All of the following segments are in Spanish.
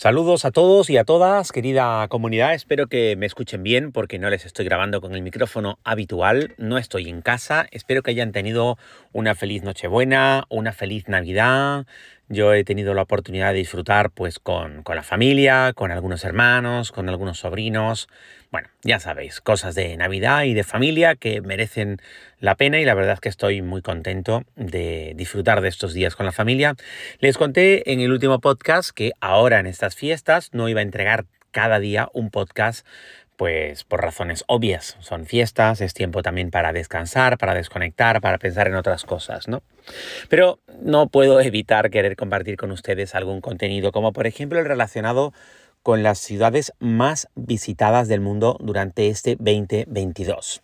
Saludos a todos y a todas, querida comunidad. Espero que me escuchen bien porque no les estoy grabando con el micrófono habitual. No estoy en casa. Espero que hayan tenido una feliz Nochebuena, una feliz Navidad, yo he tenido la oportunidad de disfrutar pues con, la familia, con algunos hermanos, con algunos sobrinos. Bueno, ya sabéis, cosas de Navidad y de familia que merecen la pena y la verdad es que estoy muy contento de disfrutar de estos días con la familia. Les conté en el último podcast que ahora en estas fiestas no iba a entregar cada día un podcast pues por razones obvias. Son fiestas, es tiempo también para descansar, para desconectar, para pensar en otras cosas, ¿no? Pero no puedo evitar querer compartir con ustedes algún contenido, como por ejemplo el relacionado con las ciudades más visitadas del mundo durante este 2022.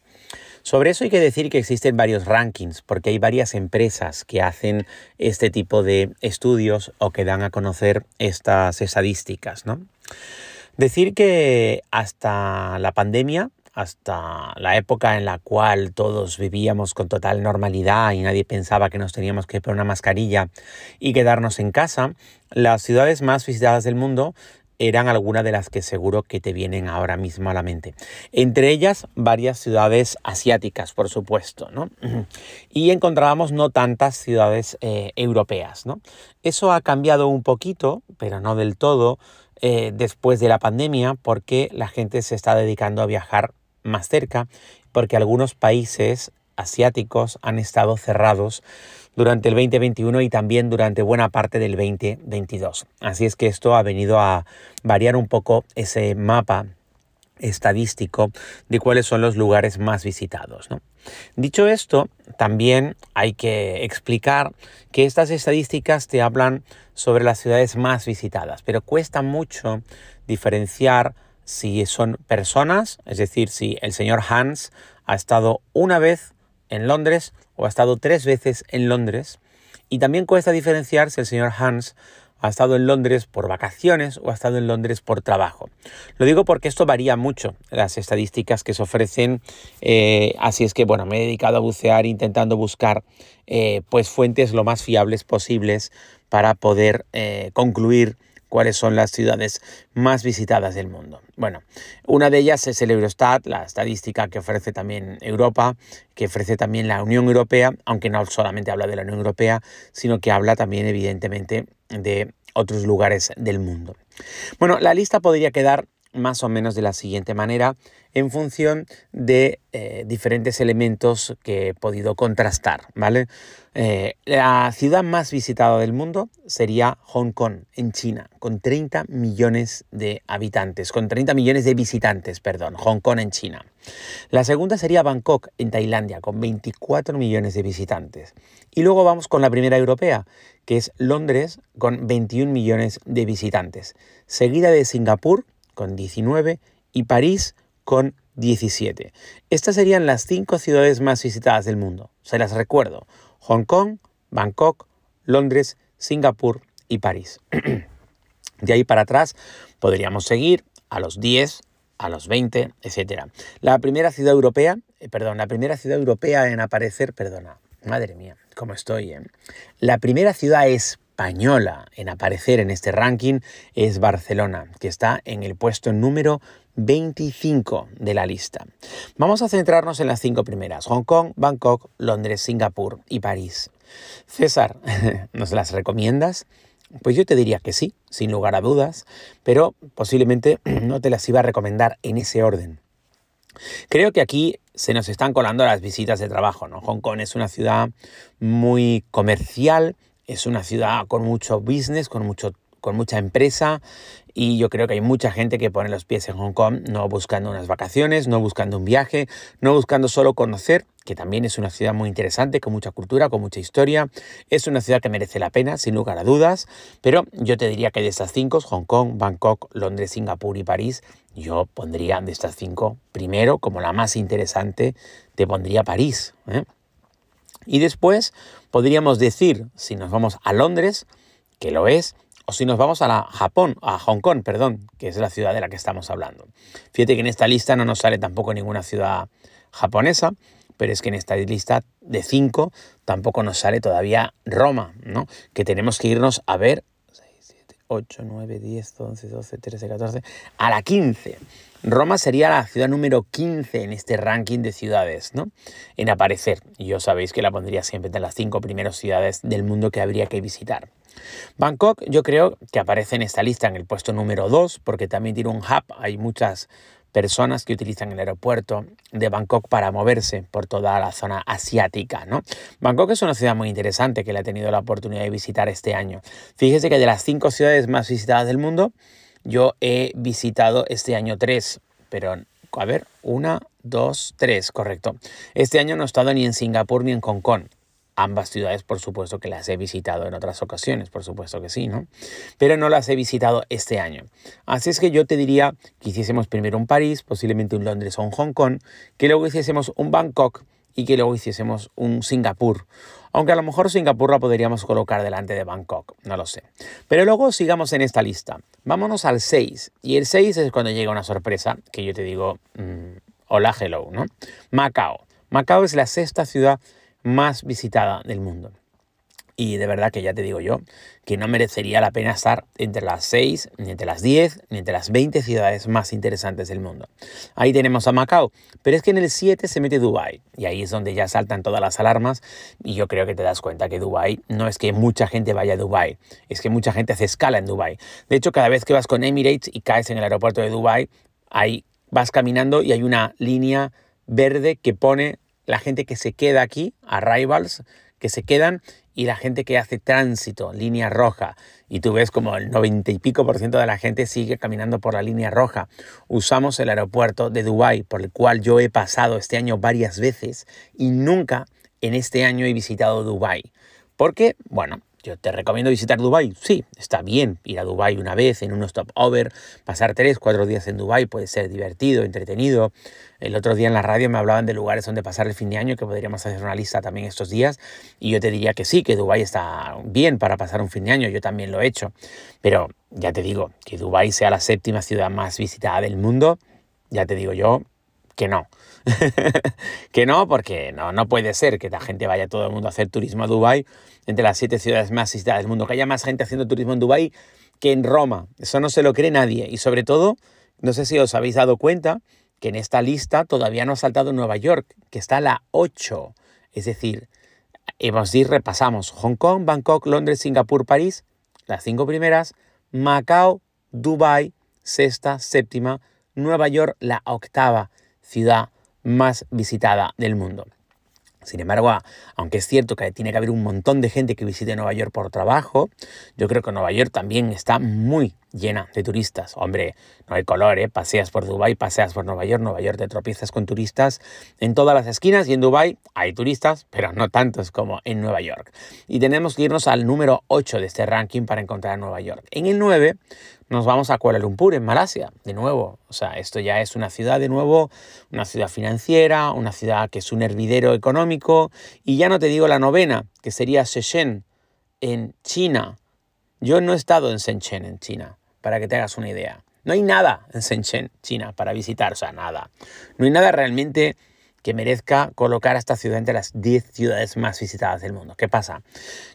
Sobre eso hay que decir que existen varios rankings, porque hay varias empresas que hacen este tipo de estudios o que dan a conocer estas estadísticas, ¿no? Decir que hasta la pandemia, hasta la época en la cual todos vivíamos con total normalidad y nadie pensaba que nos teníamos que poner una mascarilla y quedarnos en casa, las ciudades más visitadas del mundo eran algunas de las que seguro que te vienen ahora mismo a la mente. Entre ellas, varias ciudades asiáticas, por supuesto, ¿no? Y encontrábamos no tantas ciudades eh, europeas, ¿no? Eso ha cambiado un poquito, pero no del todo, eh, después de la pandemia porque la gente se está dedicando a viajar más cerca, porque algunos países asiáticos han estado cerrados durante el 2021 y también durante buena parte del 2022. Así es que esto ha venido a variar un poco ese mapa estadístico de cuáles son los lugares más visitados. Dicho esto, también hay que explicar que estas estadísticas te hablan sobre las ciudades más visitadas, pero cuesta mucho diferenciar si son personas, es decir, si el señor Hans ha estado una vez en Londres o ha estado tres veces en Londres, y también cuesta diferenciar si el señor Hans ha estado en Londres por vacaciones o ha estado en Londres por trabajo. Lo digo porque esto varía mucho, las estadísticas que se ofrecen, eh, así es que bueno, me he dedicado a bucear intentando buscar eh, pues fuentes lo más fiables posibles para poder eh, concluir cuáles son las ciudades más visitadas del mundo. Bueno, una de ellas es el Eurostat, la estadística que ofrece también Europa, que ofrece también la Unión Europea, aunque no solamente habla de la Unión Europea, sino que habla también evidentemente de otros lugares del mundo. Bueno, la lista podría quedar más o menos de la siguiente manera en función de eh, diferentes elementos que he podido contrastar, ¿vale? Eh, la ciudad más visitada del mundo sería Hong Kong, en China, con 30 millones de habitantes, con 30 millones de visitantes, perdón, Hong Kong en China. La segunda sería Bangkok, en Tailandia, con 24 millones de visitantes. Y luego vamos con la primera europea, que es Londres, con 21 millones de visitantes, seguida de Singapur, con 19, y París, con 17. Estas serían las cinco ciudades más visitadas del mundo. Se las recuerdo. Hong Kong, Bangkok, Londres, Singapur y París. De ahí para atrás podríamos seguir a los 10, a los 20, etc. La primera ciudad europea, eh, perdón, la primera ciudad europea en aparecer, perdona, madre mía, cómo estoy. Eh? La primera ciudad española en aparecer en este ranking es Barcelona, que está en el puesto número 25 de la lista. Vamos a centrarnos en las cinco primeras, Hong Kong, Bangkok, Londres, Singapur y París. César, ¿nos las recomiendas? Pues yo te diría que sí, sin lugar a dudas, pero posiblemente no te las iba a recomendar en ese orden. Creo que aquí se nos están colando las visitas de trabajo, ¿no? Hong Kong es una ciudad muy comercial, es una ciudad con mucho business, con mucho con mucha empresa y yo creo que hay mucha gente que pone los pies en Hong Kong no buscando unas vacaciones, no buscando un viaje, no buscando solo conocer, que también es una ciudad muy interesante, con mucha cultura, con mucha historia. Es una ciudad que merece la pena, sin lugar a dudas, pero yo te diría que de estas cinco, Hong Kong, Bangkok, Londres, Singapur y París, yo pondría de estas cinco, primero, como la más interesante, te pondría París. ¿eh? Y después podríamos decir, si nos vamos a Londres, que lo es, o si nos vamos a la Japón, a Hong Kong, perdón, que es la ciudad de la que estamos hablando. Fíjate que en esta lista no nos sale tampoco ninguna ciudad japonesa, pero es que en esta lista de cinco tampoco nos sale todavía Roma, ¿no? Que tenemos que irnos a ver 6, 7, 8, 9, 10, 11, 12, 13, 14, a la 15. Roma sería la ciudad número 15 en este ranking de ciudades, ¿no? En aparecer. Y yo sabéis que la pondría siempre entre las cinco primeras ciudades del mundo que habría que visitar. Bangkok yo creo que aparece en esta lista en el puesto número 2 porque también tiene un hub, hay muchas personas que utilizan el aeropuerto de Bangkok para moverse por toda la zona asiática. ¿no? Bangkok es una ciudad muy interesante que le he tenido la oportunidad de visitar este año. Fíjese que de las cinco ciudades más visitadas del mundo, yo he visitado este año tres, pero a ver, una, dos, tres, correcto. Este año no he estado ni en Singapur ni en Hong Kong. Ambas ciudades, por supuesto, que las he visitado en otras ocasiones, por supuesto que sí, ¿no? Pero no las he visitado este año. Así es que yo te diría que hiciésemos primero un París, posiblemente un Londres o un Hong Kong, que luego hiciésemos un Bangkok y que luego hiciésemos un Singapur. Aunque a lo mejor Singapur la podríamos colocar delante de Bangkok, no lo sé. Pero luego sigamos en esta lista. Vámonos al 6. Y el 6 es cuando llega una sorpresa que yo te digo, mm, hola, hello, ¿no? Macao. Macao es la sexta ciudad más visitada del mundo. Y de verdad que ya te digo yo que no merecería la pena estar entre las 6, ni entre las 10, ni entre las 20 ciudades más interesantes del mundo. Ahí tenemos a Macao, pero es que en el 7 se mete Dubai y ahí es donde ya saltan todas las alarmas y yo creo que te das cuenta que Dubai no es que mucha gente vaya a Dubai, es que mucha gente hace escala en Dubai. De hecho, cada vez que vas con Emirates y caes en el aeropuerto de Dubai, ahí vas caminando y hay una línea verde que pone la gente que se queda aquí, arrivals, que se quedan, y la gente que hace tránsito, línea roja. Y tú ves como el 90 y pico por ciento de la gente sigue caminando por la línea roja. Usamos el aeropuerto de Dubái, por el cual yo he pasado este año varias veces y nunca en este año he visitado Dubái. Porque, bueno, yo te recomiendo visitar Dubai. Sí, está bien ir a Dubai una vez en un stopover, pasar tres, cuatro días en Dubai puede ser divertido, entretenido. El otro día en la radio me hablaban de lugares donde pasar el fin de año, que podríamos hacer una lista también estos días, y yo te diría que sí, que Dubai está bien para pasar un fin de año, yo también lo he hecho. Pero ya te digo, que Dubai sea la séptima ciudad más visitada del mundo, ya te digo yo que no. que no, porque no, no puede ser que la gente vaya todo el mundo a hacer turismo a Dubái, entre las siete ciudades más visitadas del mundo, que haya más gente haciendo turismo en Dubái que en Roma. Eso no se lo cree nadie. Y sobre todo, no sé si os habéis dado cuenta que en esta lista todavía no ha saltado Nueva York, que está a la 8. Es decir, hemos dicho, repasamos Hong Kong, Bangkok, Londres, Singapur, París, las cinco primeras, Macao, Dubái, sexta, séptima, Nueva York, la octava ciudad más visitada del mundo. Sin embargo, aunque es cierto que tiene que haber un montón de gente que visite Nueva York por trabajo, yo creo que Nueva York también está muy llena de turistas. Hombre, no hay color, ¿eh? Paseas por Dubái, paseas por Nueva York, Nueva York te tropiezas con turistas en todas las esquinas y en Dubái hay turistas, pero no tantos como en Nueva York. Y tenemos que irnos al número 8 de este ranking para encontrar a Nueva York. En el 9 nos vamos a Kuala Lumpur, en Malasia, de nuevo. O sea, esto ya es una ciudad de nuevo, una ciudad financiera, una ciudad que es un hervidero económico. Y ya no te digo la novena, que sería Shenzhen, en China. Yo no he estado en Shenzhen, en China, para que te hagas una idea. No hay nada en Shenzhen, China, para visitar, o sea, nada. No hay nada realmente que merezca colocar a esta ciudad entre las 10 ciudades más visitadas del mundo. ¿Qué pasa?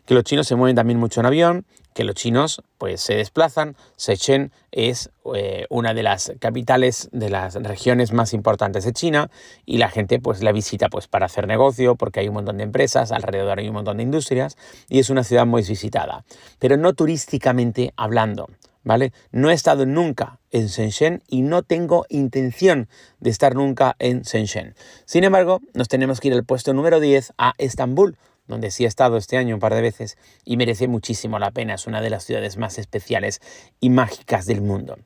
Que los chinos se mueven también mucho en avión, que los chinos pues se desplazan. Shenzhen es eh, una de las capitales de las regiones más importantes de China y la gente pues la visita pues para hacer negocio porque hay un montón de empresas, alrededor hay un montón de industrias y es una ciudad muy visitada, pero no turísticamente hablando. ¿Vale? No he estado nunca en Shenzhen y no tengo intención de estar nunca en Shenzhen. Sin embargo, nos tenemos que ir al puesto número 10 a Estambul, donde sí he estado este año un par de veces y merece muchísimo la pena. Es una de las ciudades más especiales y mágicas del mundo.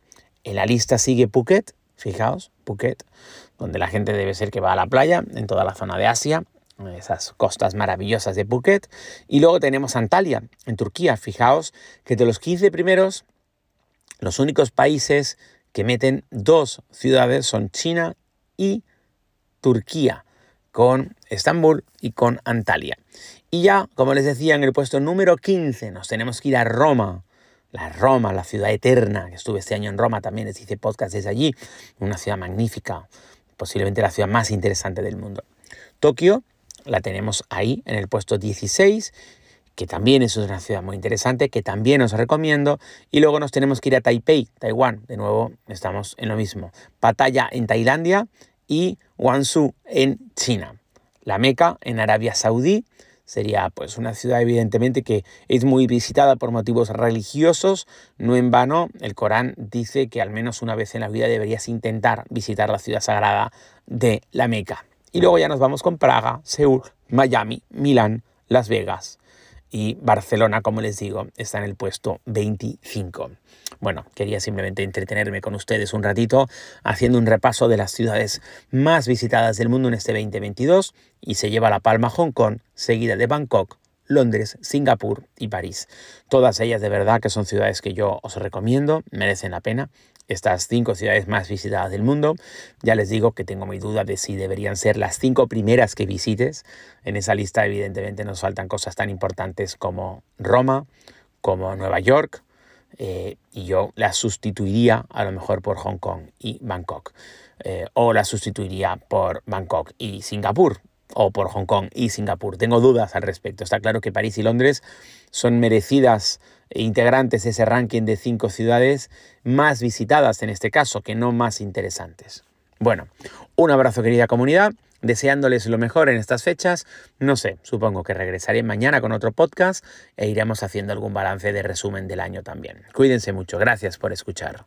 En la lista sigue Phuket, fijaos, Phuket, donde la gente debe ser que va a la playa en toda la zona de Asia, esas costas maravillosas de Phuket. Y luego tenemos Antalya, en Turquía. Fijaos que de los 15 primeros los únicos países que meten dos ciudades son China y Turquía, con Estambul y con Antalya. Y ya, como les decía, en el puesto número 15 nos tenemos que ir a Roma, la Roma, la ciudad eterna, que estuve este año en Roma también, les hice podcast desde allí, una ciudad magnífica, posiblemente la ciudad más interesante del mundo. Tokio la tenemos ahí en el puesto 16 que también es una ciudad muy interesante, que también os recomiendo. Y luego nos tenemos que ir a Taipei, Taiwán. De nuevo, estamos en lo mismo. Pattaya en Tailandia y Guangzhou en China. La Meca en Arabia Saudí sería pues una ciudad evidentemente que es muy visitada por motivos religiosos, no en vano el Corán dice que al menos una vez en la vida deberías intentar visitar la ciudad sagrada de la Meca. Y luego ya nos vamos con Praga, Seúl, Miami, Milán, Las Vegas y Barcelona, como les digo, está en el puesto 25. Bueno, quería simplemente entretenerme con ustedes un ratito haciendo un repaso de las ciudades más visitadas del mundo en este 2022 y se lleva la palma Hong Kong, seguida de Bangkok, Londres, Singapur y París. Todas ellas de verdad que son ciudades que yo os recomiendo, merecen la pena estas cinco ciudades más visitadas del mundo. Ya les digo que tengo mi duda de si deberían ser las cinco primeras que visites. En esa lista evidentemente nos faltan cosas tan importantes como Roma, como Nueva York, eh, y yo las sustituiría a lo mejor por Hong Kong y Bangkok. Eh, o las sustituiría por Bangkok y Singapur, o por Hong Kong y Singapur. Tengo dudas al respecto. Está claro que París y Londres son merecidas integrantes de ese ranking de cinco ciudades más visitadas en este caso, que no más interesantes. Bueno, un abrazo querida comunidad, deseándoles lo mejor en estas fechas. No sé, supongo que regresaré mañana con otro podcast e iremos haciendo algún balance de resumen del año también. Cuídense mucho, gracias por escuchar.